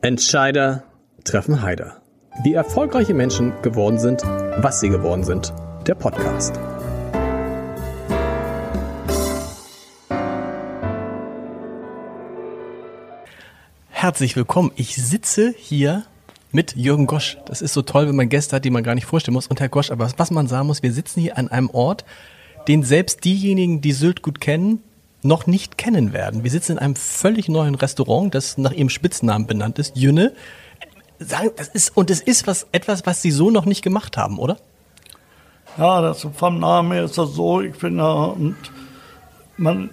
Entscheider treffen Heider. Wie erfolgreiche Menschen geworden sind, was sie geworden sind. Der Podcast. Herzlich willkommen. Ich sitze hier mit Jürgen Gosch. Das ist so toll, wenn man Gäste hat, die man gar nicht vorstellen muss. Und Herr Gosch, aber was man sagen muss, wir sitzen hier an einem Ort, den selbst diejenigen, die Sylt gut kennen, noch nicht kennen werden. Wir sitzen in einem völlig neuen Restaurant, das nach ihrem Spitznamen benannt ist, Jünne. Sagen, das ist, und es ist was, etwas, was Sie so noch nicht gemacht haben, oder? Ja, das, vom Namen her ist das so. Ich bin ja, und man,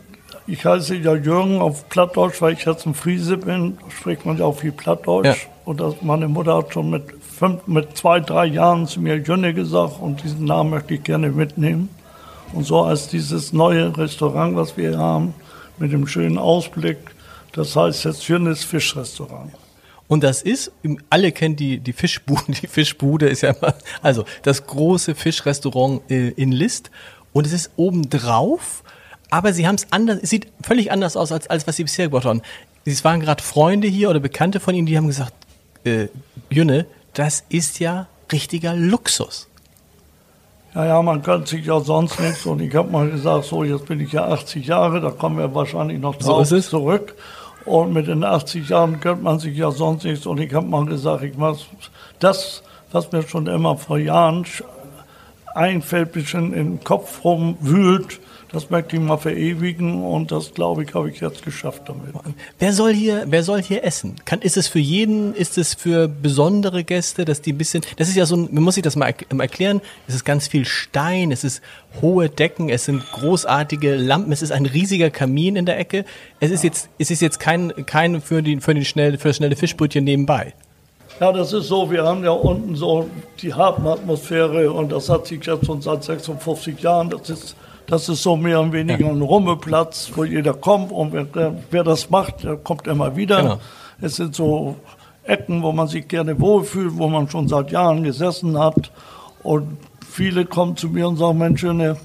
ich heiße ja Jürgen auf Plattdeutsch, weil ich jetzt ein Friese bin, spricht man ja auch viel Plattdeutsch. Ja. Und das, meine Mutter hat schon mit, fünf, mit zwei, drei Jahren zu mir Jünne gesagt und diesen Namen möchte ich gerne mitnehmen. Und so als dieses neue Restaurant, was wir haben, mit dem schönen Ausblick, das heißt jetzt Jünnes Fischrestaurant. Und das ist, alle kennen die, die Fischbude, die Fischbude ist ja immer, also das große Fischrestaurant äh, in List. Und es ist oben drauf, aber sie haben es anders, es sieht völlig anders aus, als, als was sie bisher gemacht haben. Es waren gerade Freunde hier oder Bekannte von ihnen, die haben gesagt, äh, Jünne, das ist ja richtiger Luxus. Ja, ja, man kann sich ja sonst nichts. Und ich habe mal gesagt, so, jetzt bin ich ja 80 Jahre, da kommen wir wahrscheinlich noch drauf so zurück. Und mit den 80 Jahren gönnt man sich ja sonst nichts. Und ich habe mal gesagt, ich mach das, was mir schon immer vor Jahren einfällt, bisschen im Kopf rumwühlt, das möchte ich mal verewigen und das, glaube ich, habe ich jetzt geschafft damit. Wer soll hier, wer soll hier essen? Kann, ist es für jeden, ist es für besondere Gäste, dass die ein bisschen, das ist ja so ein, man muss sich das mal erklären, es ist ganz viel Stein, es ist hohe Decken, es sind großartige Lampen, es ist ein riesiger Kamin in der Ecke. Es ist jetzt, es ist jetzt kein, kein für die, für die schnelle, für das schnelle Fischbrötchen nebenbei. Ja, das ist so. Wir haben ja unten so die Hafenatmosphäre und das hat sich jetzt schon seit 56 Jahren. Das ist das ist so mehr oder weniger ein Rummelplatz, wo jeder kommt und wer, wer das macht, der kommt immer wieder. Genau. Es sind so Ecken, wo man sich gerne wohlfühlt, wo man schon seit Jahren gesessen hat. Und viele kommen zu mir und sagen, Mensch, Schöne,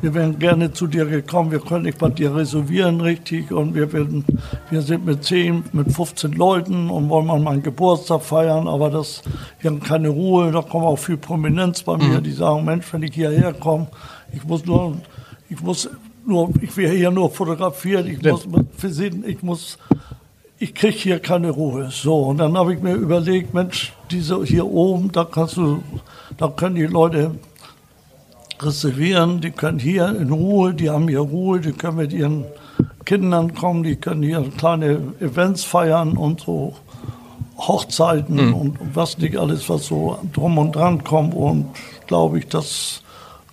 wir wären gerne zu dir gekommen, wir können nicht bei dir reservieren richtig und wir, werden, wir sind mit 10, mit 15 Leuten und wollen mal meinen Geburtstag feiern, aber das, wir haben keine Ruhe, da kommt auch viel Prominenz bei mir, mhm. die sagen, Mensch, wenn ich hierher komme, ich muss nur ich muss nur, ich werde hier nur fotografiert, ich muss versehen, ich muss, ich kriege hier keine Ruhe. So, und dann habe ich mir überlegt, Mensch, diese hier oben, da kannst du, da können die Leute reservieren, die können hier in Ruhe, die haben hier Ruhe, die können mit ihren Kindern kommen, die können hier kleine Events feiern und so Hochzeiten mhm. und was nicht alles, was so drum und dran kommt. Und glaube ich, das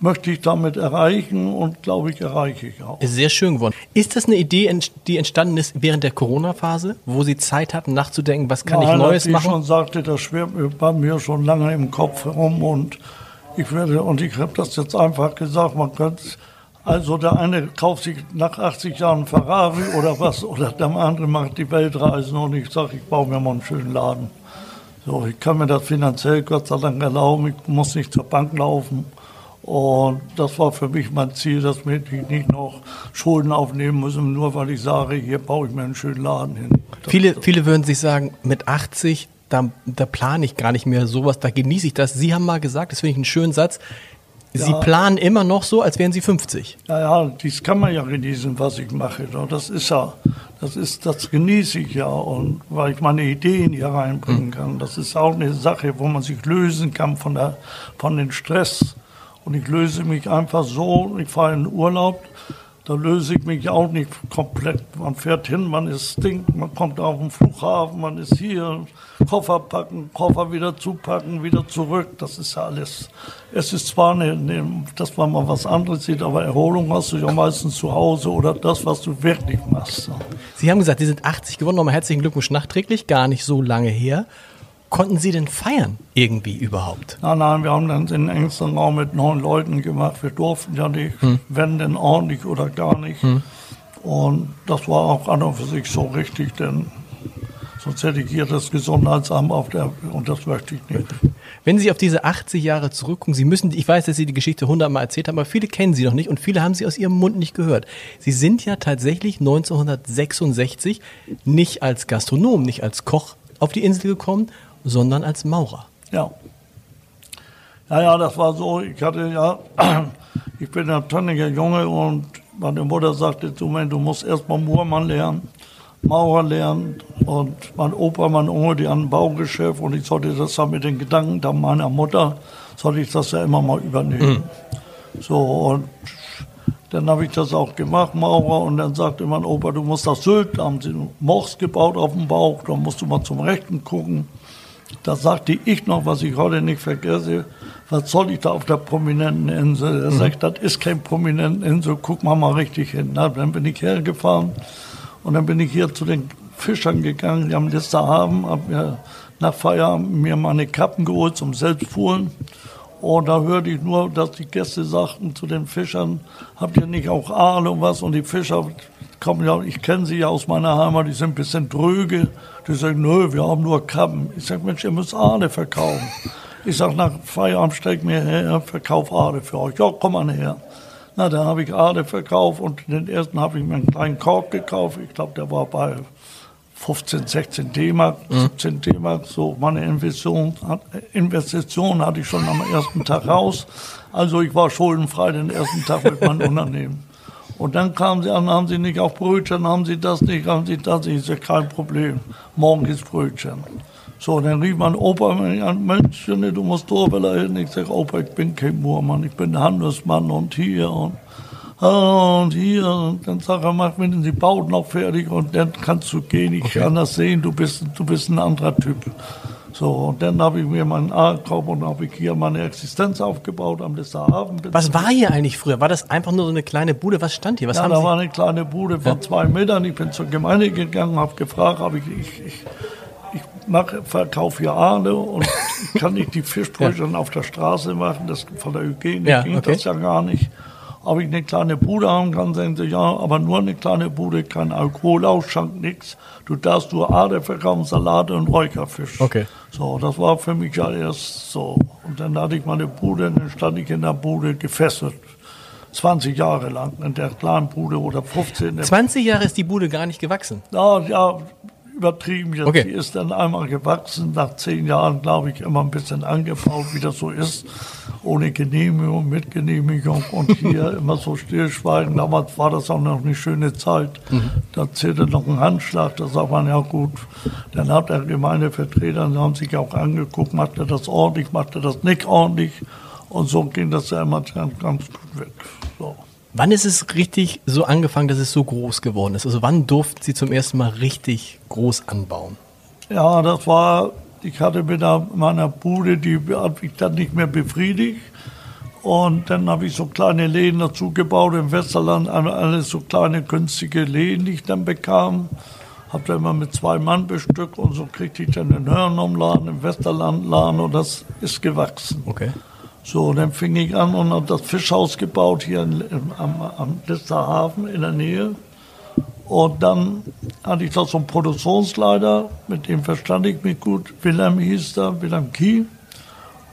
möchte ich damit erreichen und glaube ich, erreiche ich auch. Ist sehr schön geworden. Ist das eine Idee, die entstanden ist während der Corona-Phase, wo Sie Zeit hatten, nachzudenken, was kann Nein, ich Neues machen? Ich schon sagte, das schwirrt bei mir schon lange im Kopf herum und ich werde, und ich habe das jetzt einfach gesagt, man könnte, also der eine kauft sich nach 80 Jahren Ferrari oder was, oder der andere macht die Weltreisen und ich sage, ich baue mir mal einen schönen Laden. So, ich kann mir das finanziell Gott sei Dank erlauben, ich muss nicht zur Bank laufen. Und das war für mich mein Ziel, dass ich nicht noch Schulden aufnehmen muss, nur weil ich sage, hier baue ich mir einen schönen Laden hin. viele, viele würden sich sagen, mit 80, da, da plane ich gar nicht mehr sowas, da genieße ich das. Sie haben mal gesagt, das finde ich einen schönen Satz, Sie ja. planen immer noch so, als wären Sie 50. Ja, ja, das kann man ja genießen, was ich mache. Das ist ja, das ist, das genieße ich ja und weil ich meine Ideen hier reinbringen hm. kann. Das ist auch eine Sache, wo man sich lösen kann von der, von den Stress und ich löse mich einfach so, ich fahre in Urlaub, da löse ich mich auch nicht komplett. Man fährt hin, man ist stinkt, man kommt auf den Flughafen, man ist hier, Koffer packen, Koffer wieder zupacken, wieder zurück. Das ist ja alles. Es ist zwar, eine, dass man mal was anderes sieht, aber Erholung hast du ja meistens zu Hause oder das, was du wirklich machst. Sie haben gesagt, Sie sind 80 geworden. Nochmal herzlichen Glückwunsch nachträglich, gar nicht so lange her konnten Sie denn feiern irgendwie überhaupt? Nein, nein, wir haben dann den engsten Raum mit neun Leuten gemacht. Wir durften ja nicht, hm. wenn denn ordentlich oder gar nicht. Hm. Und das war auch an und für sich so richtig, denn sonst hätte ich hier das Gesundheitsamt auf der, und das möchte ich nicht. Wenn Sie auf diese 80 Jahre zurückgucken, Sie müssen, ich weiß, dass Sie die Geschichte hundertmal erzählt haben, aber viele kennen Sie noch nicht und viele haben Sie aus Ihrem Mund nicht gehört. Sie sind ja tatsächlich 1966 nicht als Gastronom, nicht als Koch auf die Insel gekommen, sondern als Maurer. Ja. Ja, ja, das war so. Ich hatte ja, ich bin ein tönniger Junge und meine Mutter sagte zu mir, du musst erstmal Murmann lernen, Maurer lernen. Und mein Opa, mein Onkel, die hatten ein Baugeschäft und ich sollte das dann mit den Gedanken da meiner Mutter, sollte ich das ja immer mal übernehmen. Mhm. So, und dann habe ich das auch gemacht, Maurer, und dann sagte mein Opa, du musst das Sylt, da haben sie Morsch gebaut auf dem Bauch, da musst du mal zum Rechten gucken. Da sagte ich noch, was ich heute nicht vergesse, was soll ich da auf der prominenten Insel? Er mhm. sagt, das ist kein prominenten Insel, guck mal mal richtig hin. Na, dann bin ich hergefahren und dann bin ich hier zu den Fischern gegangen, die haben das da haben, habe mir nach Feierabend mir meine Kappen geholt zum Selbstfuhren. Und da hörte ich nur, dass die Gäste sagten zu den Fischern, habt ihr nicht auch Aale und was? Und die Fischer kommen ja, ich kenne sie ja aus meiner Heimat, die sind ein bisschen dröge. Die sagen, nö, wir haben nur Kappen. Ich sage, Mensch, ihr müsst Aale verkaufen. Ich sage, nach Feierabend steig mir her, verkauf Aale für euch. Ja, komm mal her. Na, dann habe ich Aale verkauft und den ersten habe ich mir einen kleinen Korb gekauft. Ich glaube, der war bei 15, 16 D-Mark, 17 D-Mark, so meine Investition, Investition hatte ich schon am ersten Tag raus. Also ich war schuldenfrei den ersten Tag mit meinem Unternehmen. Und dann kamen sie an, haben sie nicht auch Brötchen, haben sie das nicht, haben sie das nicht, ich sage, kein Problem, morgen gibt's Brötchen. So, dann rief mein Opa an, Mensch, du musst Dorbeler hin. Ich sage, Opa, ich bin kein Moormann, ich bin Handelsmann und hier und und hier, und dann sagt er, mach mir die Bauten noch fertig und dann kannst du gehen. Ich okay. kann das sehen, du bist, du bist ein anderer Typ. So, und dann habe ich mir meinen A gekauft und habe ich hier meine Existenz aufgebaut am Listerhafen. Was war hier eigentlich früher? War das einfach nur so eine kleine Bude? Was stand hier? Was ja, da Sie? war eine kleine Bude von ja. zwei Metern. Ich bin zur Gemeinde gegangen, habe gefragt, habe ich, ich, ich, ich mache, verkaufe hier Aale und kann ich die Fischbrötchen ja. auf der Straße machen? Das von der Hygiene ja, ging okay. das ja gar nicht ob ich eine kleine Bude haben kann, sagen sie, ja, aber nur eine kleine Bude, kein Alkoholausschank, nichts. Du darfst nur Ader verkaufen, Salate und Räucherfisch. Okay. So, das war für mich ja erst so. Und dann hatte ich meine Bude, dann stand ich in der Bude gefesselt. 20 Jahre lang in der kleinen Bude oder 15. 20 Jahre ist die Bude gar nicht gewachsen? Ja, ja, übertrieben jetzt. Okay. Die ist dann einmal gewachsen, nach zehn Jahren, glaube ich, immer ein bisschen angebaut, wie das so ist, ohne Genehmigung, mit Genehmigung und hier immer so stillschweigen. Damals war das auch noch eine schöne Zeit. Mhm. Da zählte noch ein Handschlag, da sagt man, ja gut. Dann hat der Gemeindevertreter, die haben sich auch angeguckt, macht er das ordentlich, macht er das nicht ordentlich. Und so ging das ja immer ganz, ganz gut weg. Wann ist es richtig so angefangen, dass es so groß geworden ist? Also wann durften Sie zum ersten Mal richtig groß anbauen? Ja, das war, ich hatte mit meiner Bude, die hat mich dann nicht mehr befriedigt. Und dann habe ich so kleine Läden dazu gebaut im Westerland, alles so kleine günstige Läden, die ich dann bekam. Habe dann immer mit zwei Mann bestückt und so kriegte ich dann den Hörnumladen im Westerlandladen und das ist gewachsen. Okay. So, dann fing ich an und habe das Fischhaus gebaut hier in, am, am Listerhafen in der Nähe. Und dann hatte ich da so einen Produktionsleiter, mit dem verstand ich mich gut. Wilhelm hieß da, Wilhelm Kie.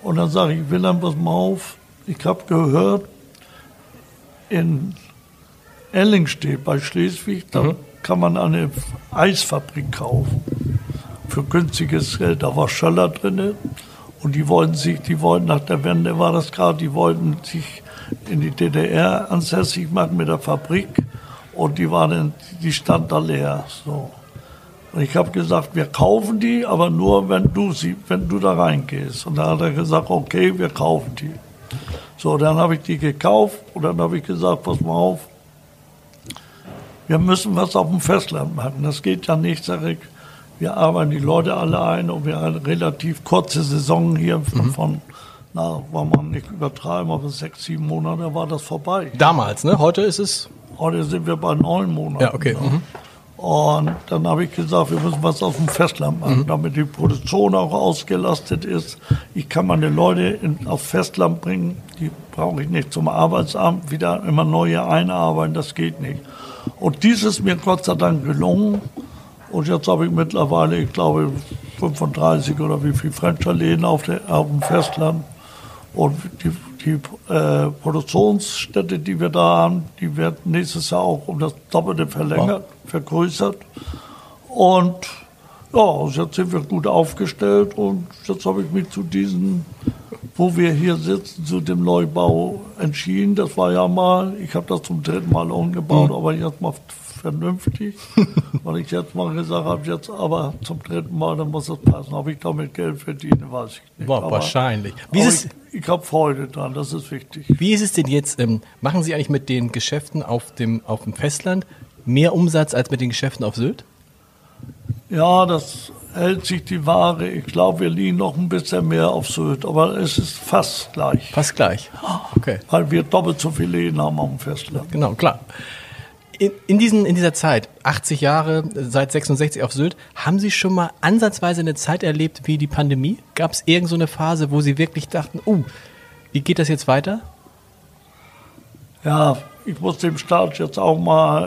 Und dann sage ich, Wilhelm, pass mal auf, ich habe gehört, in Ellingstedt bei Schleswig, da mhm. kann man eine Eisfabrik kaufen. Für günstiges Geld. Da war Schöller drin. Und die wollten sich, die wollten nach der Wende war das gerade, die wollten sich in die DDR ansässig machen mit der Fabrik. Und die waren, die stand da leer. So. Und ich habe gesagt, wir kaufen die, aber nur wenn du sie, wenn du da reingehst. Und da hat er gesagt, okay, wir kaufen die. So, dann habe ich die gekauft und dann habe ich gesagt, pass mal auf, wir müssen was auf dem Festland machen. Das geht ja nicht, sag ich wir arbeiten die Leute alle ein und wir haben eine relativ kurze Saison hier von, mhm. von na, war man nicht übertreiben, aber sechs, sieben Monate war das vorbei. Damals, ne? Heute ist es? Heute sind wir bei neun Monaten. Ja, okay. Mhm. Und dann habe ich gesagt, wir müssen was auf dem Festland machen, mhm. damit die Produktion auch ausgelastet ist. Ich kann meine Leute in, aufs Festland bringen, die brauche ich nicht zum Arbeitsamt wieder immer neue einarbeiten, das geht nicht. Und dies ist mir Gott sei Dank gelungen. Und jetzt habe ich mittlerweile, ich glaube, 35 oder wie viel Franchise-Läden auf, auf, dem Festland. Und die, die äh, Produktionsstätte, die wir da haben, die wird nächstes Jahr auch um das Doppelte verlängert, vergrößert. Und Ja, jetzt sind wir gut aufgestellt und jetzt habe ich mich zu diesem, wo wir hier sitzen, zu dem Neubau entschieden. Das war ja mal, ich habe das zum dritten Mal umgebaut, mhm. aber jetzt mal vernünftig, weil ich jetzt mal gesagt habe, jetzt aber zum dritten Mal, dann muss das passen. Ob ich damit Geld verdiene, weiß ich nicht. Boah, wahrscheinlich. Wie ist ich, ich habe Freude dran, das ist wichtig. Wie ist es denn jetzt, ähm, machen Sie eigentlich mit den Geschäften auf dem, auf dem Festland mehr Umsatz als mit den Geschäften auf Sylt? Ja, das hält sich die Ware. Ich glaube, wir liegen noch ein bisschen mehr auf Sylt, aber es ist fast gleich. Fast gleich. Okay. Weil wir doppelt so viele Läden haben auf dem Festland. Genau, klar. In, in, diesen, in dieser Zeit, 80 Jahre, seit 66 auf Sylt, haben Sie schon mal ansatzweise eine Zeit erlebt wie die Pandemie? Gab es irgendeine so Phase, wo Sie wirklich dachten, uh, wie geht das jetzt weiter? Ja, ich muss dem Staat jetzt auch mal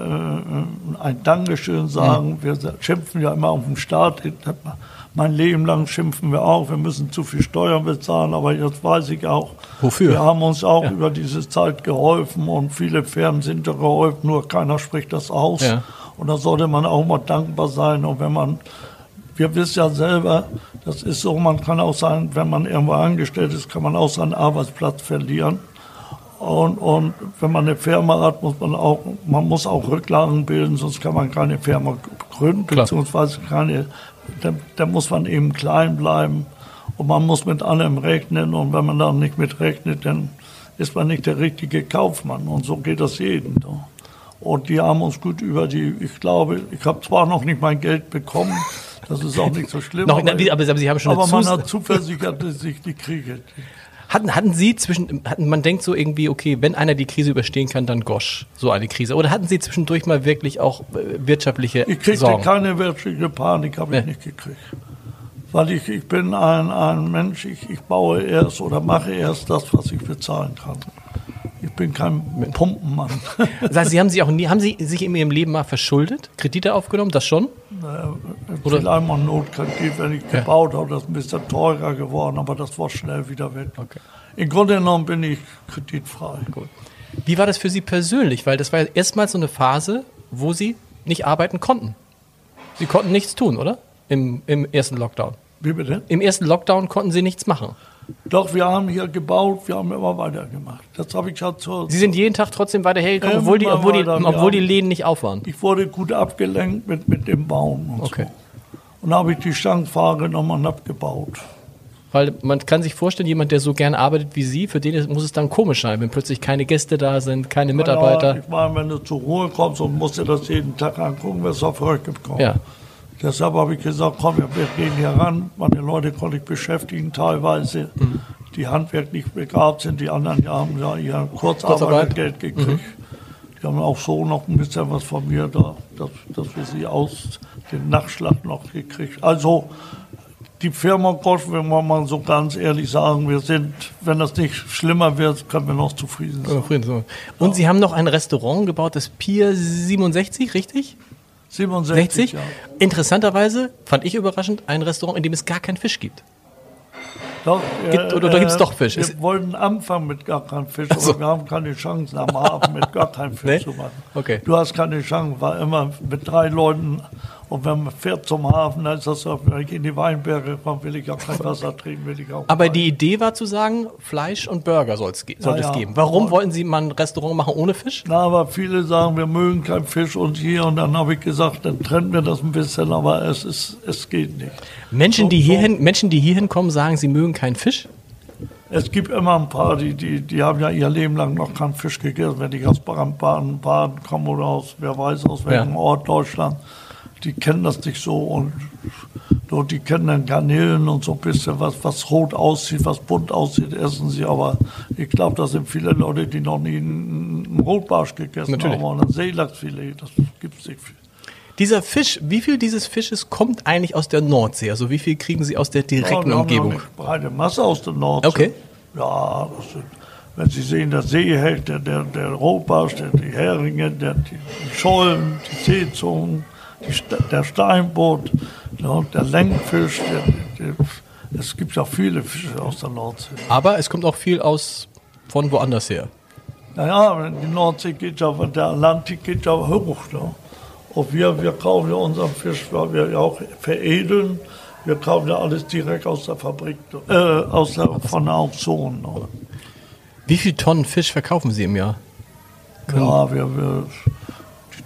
äh, ein Dankeschön sagen. Wir schimpfen ja immer auf den Staat. Mein Leben lang schimpfen wir auch, wir müssen zu viel Steuern bezahlen, aber jetzt weiß ich auch, Wofür? wir haben uns auch ja. über diese Zeit geholfen und viele Firmen sind da geholfen, nur keiner spricht das aus. Ja. Und da sollte man auch mal dankbar sein. Und wenn man, wir wissen ja selber, das ist so, man kann auch sein, wenn man irgendwo angestellt ist, kann man auch seinen Arbeitsplatz verlieren. Und, und wenn man eine Firma hat, muss man auch, man muss auch Rücklagen bilden, sonst kann man keine Firma gründen, Klar. beziehungsweise keine, da, da muss man eben klein bleiben. Und man muss mit allem rechnen. Und wenn man da nicht mit rechnet, dann ist man nicht der richtige Kaufmann. Und so geht das jedem. Und die haben uns gut über die, ich glaube, ich habe zwar noch nicht mein Geld bekommen, das ist auch nicht so schlimm. noch, aber, aber, aber, Sie haben schon aber man hat zuversichert, dass ich die kriege. Hatten, hatten Sie zwischen, hatten, man denkt so irgendwie, okay, wenn einer die Krise überstehen kann, dann Gosch, so eine Krise. Oder hatten Sie zwischendurch mal wirklich auch äh, wirtschaftliche ich kriegte Sorgen? keine wirtschaftliche Panik, habe ich nicht gekriegt. Weil ich, ich bin ein, ein Mensch, ich, ich baue erst oder mache erst das, was ich bezahlen kann. Ich bin kein Pumpenmann. Das heißt, Sie haben, sich auch nie, haben Sie sich in Ihrem Leben mal verschuldet? Kredite aufgenommen? Das schon? Naja, Oder? einmal Notkredit, wenn ich ja. gebaut habe, das ist ein bisschen teurer geworden, aber das war schnell wieder weg. Okay. Im Grunde genommen bin ich kreditfrei. Gut. Wie war das für Sie persönlich? Weil das war ja erstmals so eine Phase, wo Sie nicht arbeiten konnten. Sie konnten nichts tun, oder? Im, im ersten Lockdown. Wie bitte? Im ersten Lockdown konnten Sie nichts machen. Doch, wir haben hier gebaut, wir haben immer weitergemacht. Das habe ich halt so. Sie sind jeden Tag trotzdem weiter hergekommen, obwohl, die, obwohl, die, obwohl die Läden nicht auf waren? Ich wurde gut abgelenkt mit, mit dem Baum und okay. so. Und dann habe ich die Stangenfahre nochmal abgebaut. Weil man kann sich vorstellen, jemand, der so gerne arbeitet wie Sie, für den muss es dann komisch sein, wenn plötzlich keine Gäste da sind, keine Mitarbeiter. Ja, ich meine, wenn du zur Ruhe kommst und musst dir das jeden Tag angucken, wirst du auf Röcke kommen. Ja. Deshalb habe ich gesagt, komm, wir gehen hier ran. Meine Leute konnte ich beschäftigen teilweise, mhm. die handwerklich begabt sind. Die anderen die haben ja ihr Kurzarbeitergeld gekriegt. Mhm. Die haben auch so noch ein bisschen was von mir, da, dass, dass wir sie aus dem Nachschlag noch gekriegt. Also die Firma Gosch, wenn wir mal so ganz ehrlich sagen, wir sind, wenn das nicht schlimmer wird, können wir noch zufrieden sein. Und ja. Sie haben noch ein Restaurant gebaut, das Pier 67, richtig? 67. Ja. Interessanterweise fand ich überraschend ein Restaurant, in dem es gar keinen Fisch gibt. Doch, gibt, äh, oder da gibt es doch Fisch. Wir wollten anfangen mit gar keinem Fisch, aber so. wir haben keine Chance am Abend mit gar keinem Fisch nee? zu machen. Okay. Du hast keine Chance, war immer mit drei Leuten und wenn man fährt zum Hafen, dann ist das so, wenn ich in die Weinberge komme, will ich auch kein Wasser trinken, will ich auch Aber die Idee war zu sagen, Fleisch und Burger soll es ja, geben. Warum wollten Sie mal ein Restaurant machen ohne Fisch? Na, aber viele sagen, wir mögen keinen Fisch und hier und dann habe ich gesagt, dann trennen wir das ein bisschen, aber es ist, es geht nicht. Menschen, so, die hierhin, so. Menschen, die hierhin kommen, sagen, sie mögen keinen Fisch? Es gibt immer ein paar, die, die, die haben ja ihr Leben lang noch keinen Fisch gegessen, wenn ich aus Baden, Baden komme oder aus, wer weiß, aus welchem ja. Ort Deutschland die kennen das nicht so und so, die kennen dann Garnelen und so ein bisschen, was, was rot aussieht, was bunt aussieht, essen sie. Aber ich glaube, da sind viele Leute, die noch nie einen, Rotbarsch gegessen Natürlich. haben oder ein Seelachsfilet. Das gibt es nicht viel. Dieser Fisch, wie viel dieses Fisches kommt eigentlich aus der Nordsee? Also wie viel kriegen Sie aus der direkten ja, Umgebung? Eine breite Masse aus der Nordsee. Okay. Ja, sind, wenn Sie sehen, der Seehecht, der, der, der Rotbarsch, der, die Heringe, der, die Schollen, die Seezungen, der Steinbutt, der Lenkfisch, der, der, es gibt ja viele Fische aus der Nordsee. Aber es kommt auch viel aus von woanders her. Naja, die Nordsee geht ja, der Atlantik geht ja hoch. Ne? Und wir, wir kaufen ja unseren Fisch, weil wir ja auch veredeln. Wir kaufen ja alles direkt aus der Fabrik, äh, aus der, von der Auktion. Ne? Wie viele Tonnen Fisch verkaufen Sie im Jahr? Ja, wir, wir,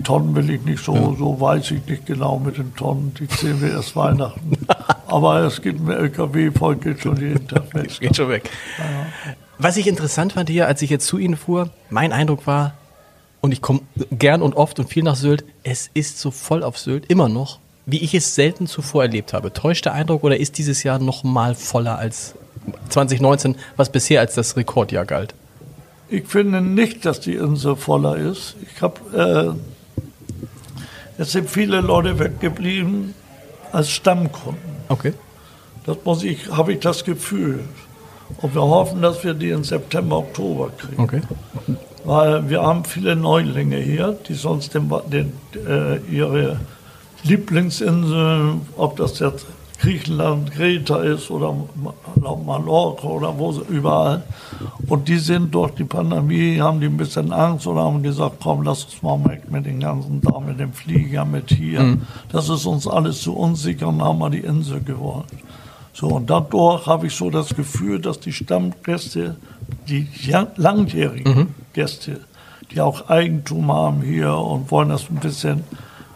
Tonnen will ich nicht so, so weiß ich nicht genau mit den Tonnen. Die zählen wir erst Weihnachten. Aber es gibt ein LKW voll, geht schon jeden Tag weg. Geht schon weg. Was ich interessant fand hier, als ich jetzt zu Ihnen fuhr, mein Eindruck war, und ich komme gern und oft und viel nach Sylt, es ist so voll auf Sylt, immer noch, wie ich es selten zuvor erlebt habe. Täuscht der Eindruck oder ist dieses Jahr noch mal voller als 2019, was bisher als das Rekordjahr galt? Ich finde nicht, dass die Insel voller ist. Ich habe, äh, es sind viele Leute weggeblieben als Stammkunden. Okay. Das muss ich, habe ich das Gefühl. Und wir hoffen, dass wir die im September, Oktober kriegen. Okay. Weil wir haben viele Neulinge hier, die sonst den, den, äh, ihre Lieblingsinseln, ob das jetzt Griechenland, Kreta ist oder Mallorca oder wo überall. Und die sind durch die Pandemie, haben die ein bisschen Angst oder haben gesagt, komm, lass uns mal weg mit den ganzen da, mit dem Flieger, mit hier. Mhm. Das ist uns alles zu unsicher und haben wir die Insel gewollt. So, und dadurch habe ich so das Gefühl, dass die Stammgäste, die langjährigen mhm. Gäste, die auch Eigentum haben hier und wollen das ein bisschen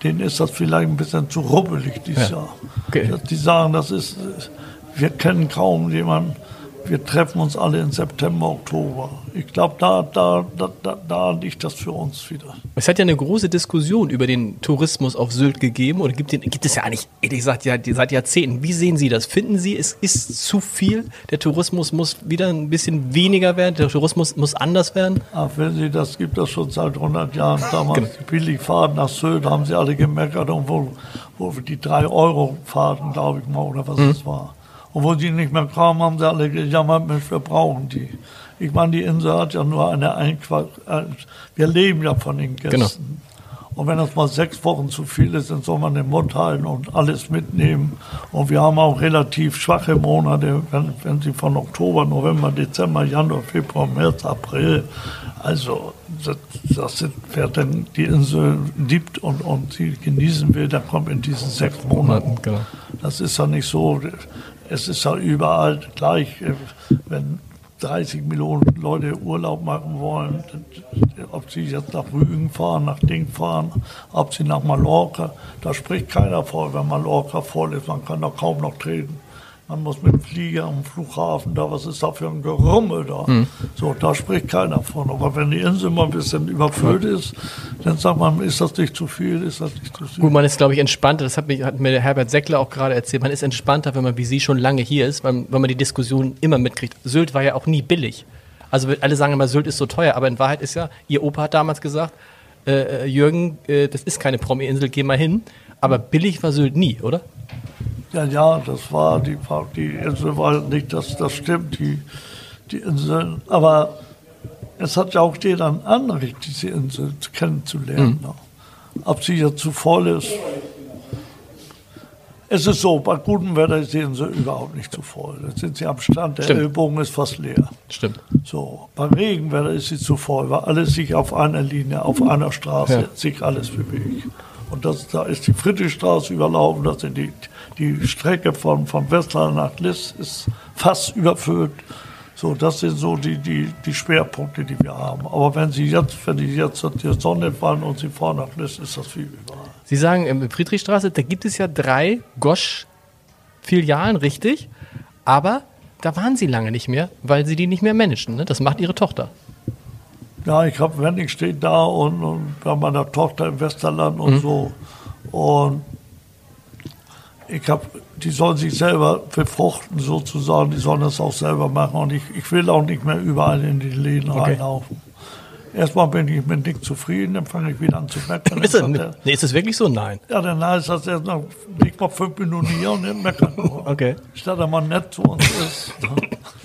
denen ist das vielleicht ein bisschen zu rubbelig dieses ja. Jahr. Okay. Die sagen, das ist, wir kennen kaum jemanden, wir treffen uns alle im September, Oktober. Ich glaube, da, da, da, da, liegt das für uns wieder. Es hat ja eine große Diskussion über den Tourismus auf Sylt gegeben oder gibt, den, gibt es ja eigentlich, ehrlich gesagt, ja, seit Jahrzehnten. Wie sehen Sie das? Finden Sie, es ist zu viel? Der Tourismus muss wieder ein bisschen weniger werden? Der Tourismus muss anders werden? Ach, wenn Sie, das gibt das schon seit 100 Jahren. Damals genau. die Billigfahrten nach Sylt haben Sie alle gemeckert, und wo, wo die 3-Euro-Fahrten, glaube ich mal, oder was mhm. es war und wo die nicht mehr kamen, haben sie alle gejammert, Mensch, wir brauchen die. Ich meine, die Insel hat ja nur eine Einquart. Wir leben ja von den Gästen. Genau. Und wenn das mal sechs Wochen zu viel ist, dann soll man den Mund halten und alles mitnehmen. Und wir haben auch relativ schwache Monate, wenn, wenn Sie von Oktober, November, Dezember, Januar, Februar, März, April, also das, das sind, wer denn die Insel liebt und, und sie genießen will, der kommt in diesen sechs Monaten. Genau. Das ist ja nicht so es ist ja überall gleich, äh, wenn 30 Millionen Leute Urlaub machen wollen, ob sie jetzt nach Rügen fahren, nach Ding fahren, ob sie nach Mallorca, da spricht keiner vor, wenn Mallorca voll ist, man kann da kaum noch treten. Man muss mit dem Flieger am Flughafen da, was ist da für ein Gerummel da? Mhm. So, da spricht keiner von. Aber wenn die Insel mal ein bisschen überfüllt ist, dann sagt man, ist das nicht zu viel, ist das nicht zu viel. Gut, man ist, glaube ich, entspannter. Das hat, mich, hat mir Herbert Seckler auch gerade erzählt. Man ist entspannter, wenn man wie Sie schon lange hier ist, weil, weil man die Diskussion immer mitkriegt. Sylt war ja auch nie billig. Also alle sagen immer, Sylt ist so teuer, aber in Wahrheit ist ja, Ihr Opa hat damals gesagt, äh, äh Jürgen, äh, das ist keine Promi-Insel, geh mal hin. Aber billig war Sylt nie, oder? Ja, ja, das war die, die Insel war nicht, das, das stimmt, die, die Insel. Aber es hat ja auch jeder ein Anrecht, diese Insel kennenzulernen. Mhm. Ob sie jetzt zu voll ist. Es ist so, bei gutem Wetter ist die Insel überhaupt nicht zu voll. Jetzt sind sie am Strand, der Stimmt. Ellbogen ist fast leer. Stimmt. So, bei Regenwetter ist sie zu voll, weil alles sich auf einer Linie, auf einer Straße, ja. sich alles bewegt. Und das, da ist die Friedrichstraße überlaufen, das sind die, die Strecke von, von Westland nach Liss ist fast überfüllt. So, das sind so die, die, die Schwerpunkte, die wir haben. Aber wenn Sie jetzt, wenn die jetzt die Sonne fallen und Sie fahren nach Liss, ist das viel überall. Sie sagen, in Friedrichstraße, da gibt es ja drei Gosch-Filialen, richtig? Aber da waren Sie lange nicht mehr, weil Sie die nicht mehr managen. Ne? Das macht Ihre Tochter. Ja, ich habe Wenning steht da und, und bei meiner Tochter im Westerland und mhm. so. Und ich habe, die sollen sich selber befruchten sozusagen, die sollen das auch selber machen. Und ich, ich will auch nicht mehr überall in die Läden okay. reinlaufen. Erstmal bin ich mit Dick zufrieden, dann fange ich wieder an zu meckern. ist, das, der, nee, ist das wirklich so? Nein. Ja, dann heißt das erst noch, ich mal fünf Minuten hier und dann meckern. Okay. Statt er mal nett zu uns ist.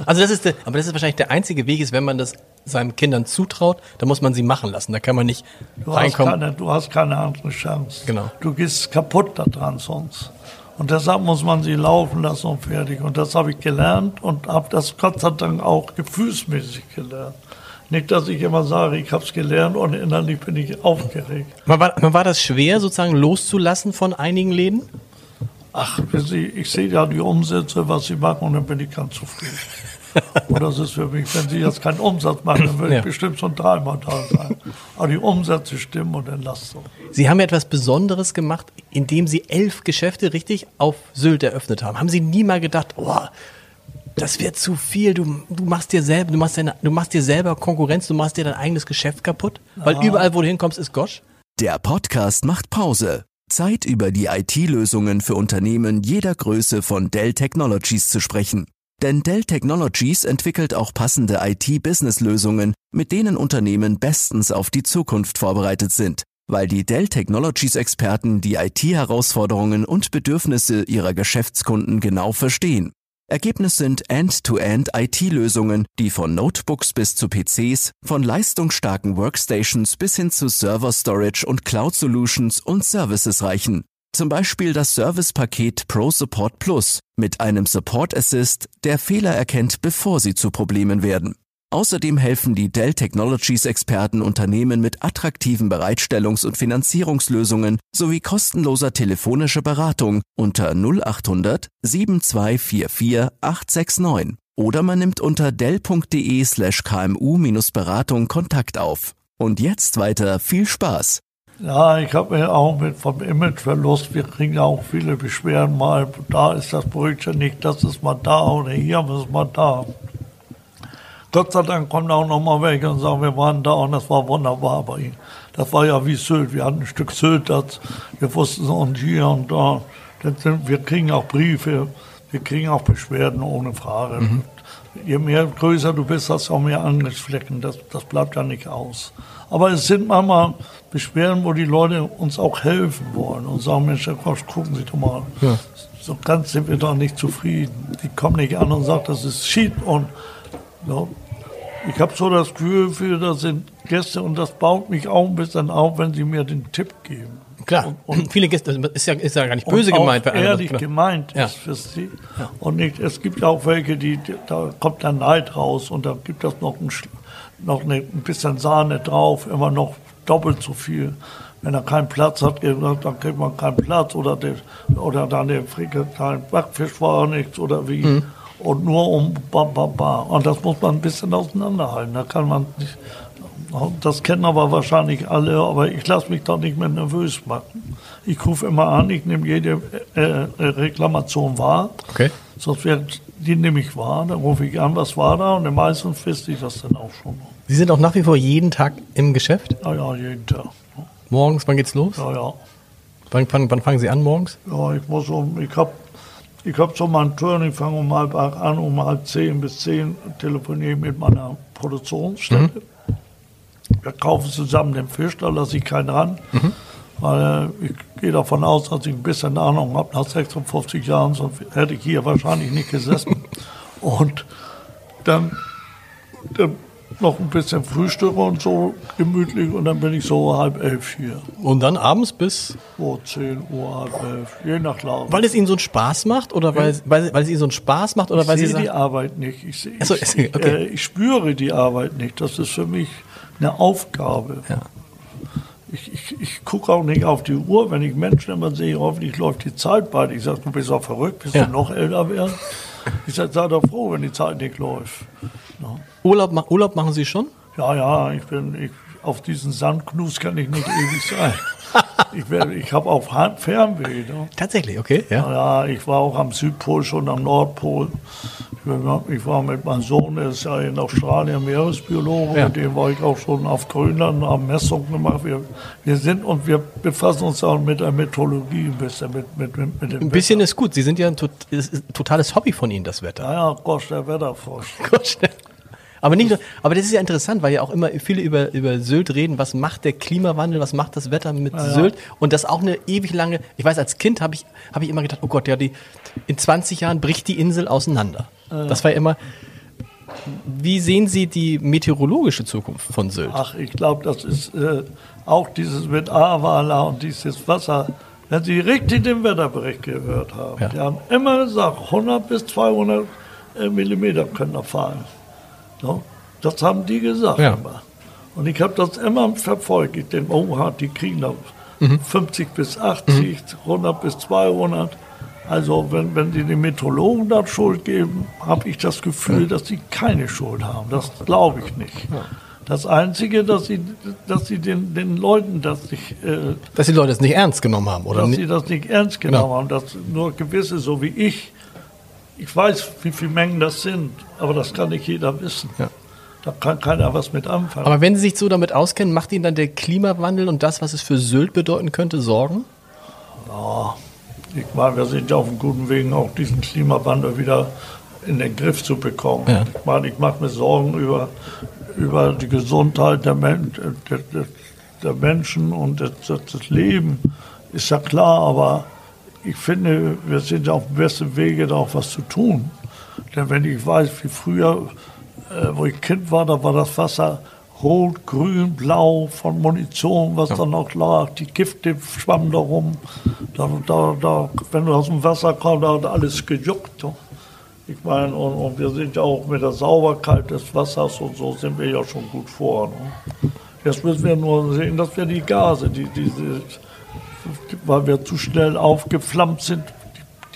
also das ist, der, aber das ist wahrscheinlich der einzige Weg, ist, wenn man das seinen Kindern zutraut, dann muss man sie machen lassen. Da kann man nicht du reinkommen. Hast keine, du hast keine andere Chance. Genau. Du gehst kaputt daran sonst. Und deshalb muss man sie laufen lassen und fertig. Und das habe ich gelernt und habe das Gott sei Dank auch gefühlsmäßig gelernt. Nicht, dass ich immer sage, ich habe es gelernt und innerlich bin ich aufgeregt. Man war, war das schwer, sozusagen loszulassen von einigen Läden? Ach, Sie, ich sehe ja die Umsätze, was Sie machen, und dann bin ich ganz zufrieden. und das ist für mich, wenn Sie jetzt keinen Umsatz machen, dann würde Ja. ich bestimmt schon dreimal da sein. Aber die Umsätze stimmen und dann lasst so. Sie haben ja etwas Besonderes gemacht, indem Sie elf Geschäfte richtig auf Sylt eröffnet haben. Haben Sie nie mal gedacht, oh, das wird zu viel, du, du, machst dir selber, du, machst deine, du machst dir selber Konkurrenz, du machst dir dein eigenes Geschäft kaputt? Weil überall, wo du hinkommst, ist Gosch? Der Podcast macht Pause. Zeit über die IT-Lösungen für Unternehmen jeder Größe von Dell Technologies zu sprechen. Denn Dell Technologies entwickelt auch passende IT-Business-Lösungen, mit denen Unternehmen bestens auf die Zukunft vorbereitet sind, weil die Dell Technologies-Experten die IT-Herausforderungen und Bedürfnisse ihrer Geschäftskunden genau verstehen. Ergebnis sind End-to-End IT-Lösungen, die von Notebooks bis zu PCs, von leistungsstarken Workstations bis hin zu Server Storage und Cloud Solutions und Services reichen. Zum Beispiel das Servicepaket Pro Support Plus mit einem Support Assist, der Fehler erkennt, bevor sie zu Problemen werden. Außerdem helfen die Dell Technologies Experten Unternehmen mit attraktiven Bereitstellungs- und Finanzierungslösungen sowie kostenloser telefonischer Beratung unter 0800 7244 869 oder man nimmt unter dell.de slash kmu-beratung Kontakt auf. Und jetzt weiter viel Spaß! Ja, ich habe mir auch mit vom Imageverlust, wir kriegen auch viele Beschwerden mal, da ist das Brötchen nicht, das ist mal da oder hier ist mal da. Gott sei Dank kommen auch noch mal welche und sagen, wir waren da und das war wunderbar bei Ihnen. Das war ja wie Sylt, wir hatten ein Stück Sylt, das, wir wussten so und hier und da. Sind, wir kriegen auch Briefe, wir kriegen auch Beschwerden ohne Frage. Je mehr größer du bist, hast du auch mehr Angriffsflecken. Das, das bleibt ja nicht aus. Aber es sind manchmal Beschwerden, wo die Leute uns auch helfen wollen und sagen, Mensch, Herr Kosch, gucken Sie doch mal. Ja. So ganz sind wir doch nicht zufrieden. Die kommen nicht an und sagen, das ist Shit und ja, ich habe so das Gefühl, das sind Gäste und das baut mich auch ein bisschen auf, wenn sie mir den Tipp geben. Klar, Und, viele Gäste, ist ja, ist ja gar nicht böse und gemeint. das- ehrlich genau. gemeint Ja. ist für sie. Und nicht, es gibt auch welche, die, da kommt der Neid raus und da gibt es noch, ein, Sch- noch eine, ein bisschen Sahne drauf, immer noch doppelt so viel. Wenn er keinen Platz hat, dann kriegt man keinen Platz oder, der, oder dann der Frikadellen Backfisch war nichts oder wie. Mhm. Und nur um ba, ba, ba. Und das muss man ein bisschen auseinanderhalten. Da kann man nicht, das kennen aber wahrscheinlich alle, aber ich lasse mich da nicht mehr nervös machen. Ich rufe immer an, ich nehme jede äh, äh, Reklamation wahr. Okay. Sonst wird die nehme ich wahr, dann rufe ich an, was war da? Und meistens wüsste ich das dann auch schon. Sie sind auch nach wie vor jeden Tag im Geschäft? Ja, ja, jeden Tag. Morgens, wann geht's los? Ja, ja. Wann, wann, wann fangen Sie an morgens? Ja, ich muss um, ich habe ich hab so meinen Turn, ich fange um halb acht an, um halb zehn bis zehn telefoniere ich mit meiner Produktionsstätte. Wir kaufen zusammen den Fisch, da lasse ich keinen ran. Weil äh, ich gehe davon aus, dass ich ein bisschen Ahnung habe, nach 56 Jahren, sonst hätte ich hier wahrscheinlich nicht gesessen. Und dann, dann noch ein bisschen Frühstück und so gemütlich und dann bin ich so halb elf hier. Und dann abends bis, So 10 Uhr, halb elf, je nach Laune. weil es Ihnen so einen Spaß macht oder weil, weil, weil es Ihnen so einen Spaß macht oder Ich weil Sie die Arbeit nicht. Ich, sehe, Ach so, ich, okay. äh, ich spüre die Arbeit nicht. Das ist für mich eine Aufgabe. Ja. Ich, ich, ich gucke auch nicht auf die Uhr, wenn ich Menschen immer sehe, hoffentlich läuft die Zeit bald. Ich sage, du bist doch verrückt, bist Ja. du noch älter werden? Ich sage, sei doch froh, wenn die Zeit nicht läuft. Ja, Urlaub, Urlaub machen Sie schon? ja, ja ich bin, ich, auf diesen Sandknus kann ich nicht ewig sein. Ich, werde- ich habe auch Fernweh. Ne? Tatsächlich, okay, ja. Ja, ich war auch am Südpol, schon am Nordpol. Ich war- mit meinem Sohn, der ist ja in Australien Meeresbiologe, Ja. mit dem war ich auch schon auf Grönland, haben Messungen gemacht. Wir, wir sind und wir befassen uns auch mit der Meteorologie ein bisschen, mit, mit, mit, mit dem Ein bisschen Wetter. ist gut. Sie sind ja ein, tot, ein totales Hobby von Ihnen, das Wetter. Ja, ja, Gosch, der Wetterforscher. Aber nicht nur, aber das ist ja interessant, weil ja auch immer viele über, über Sylt reden, was macht der Klimawandel, was macht das Wetter mit Sylt und das auch eine ewig lange, ich weiß, als Kind habe ich, habe ich immer gedacht, oh Gott, ja, die, in 20 Jahren bricht die Insel auseinander. Das war ja immer, wie sehen Sie die meteorologische Zukunft von Sylt? Ach, ich glaube, das ist äh, auch dieses mit Ahrweiler und dieses Wasser. Wenn Sie richtig den Wetterbericht gehört haben, Ja. die haben immer gesagt, 100 bis 200 äh, Millimeter können da fallen. So. Das haben die gesagt Ja. immer. Und ich habe das immer verfolgt. Ich denke, oh, die kriegen da 50 bis 80, 100 bis 200. Also wenn, wenn die den Meteorologen da Schuld geben, habe ich das Gefühl, dass sie keine Schuld haben. Das glaube ich nicht. Das Einzige, dass sie, dass sie den, den Leuten das nicht, äh, Dass die Leute es nicht ernst genommen haben, oder? dass nicht? sie das nicht ernst genommen Genau. haben, dass nur gewisse, so wie ich, ich weiß, wie viele Mengen das sind, aber das kann nicht jeder wissen. Ja. Da kann keiner was mit anfangen. Aber wenn Sie sich so damit auskennen, macht Ihnen dann der Klimawandel und das, was es für Sylt bedeuten könnte, Sorgen? Ich meine, wir sind ja auf einem guten Weg, auch diesen Klimawandel wieder in den Griff zu bekommen. Ja. Ich meine, ich mache mir Sorgen über, über die Gesundheit der, Men der, der, der Menschen und das, das, Leben, ist ja klar, aber ich finde, wir sind ja auf dem besten Wege, da auch was zu tun. Denn wenn ich weiß, wie früher, äh, wo ich Kind war, da war das Wasser rot, grün, blau von Munition, was da noch lag. Die Gifte schwammen da rum. Da, da, da, wenn du aus dem Wasser kommst, da hat alles gejuckt. Ich meine, und, und wir sind ja auch mit der Sauberkeit des Wassers und so sind wir ja schon gut vor. Ne? Jetzt müssen wir nur sehen, dass wir die Gase, die, diese, weil wir zu schnell aufgeflammt sind,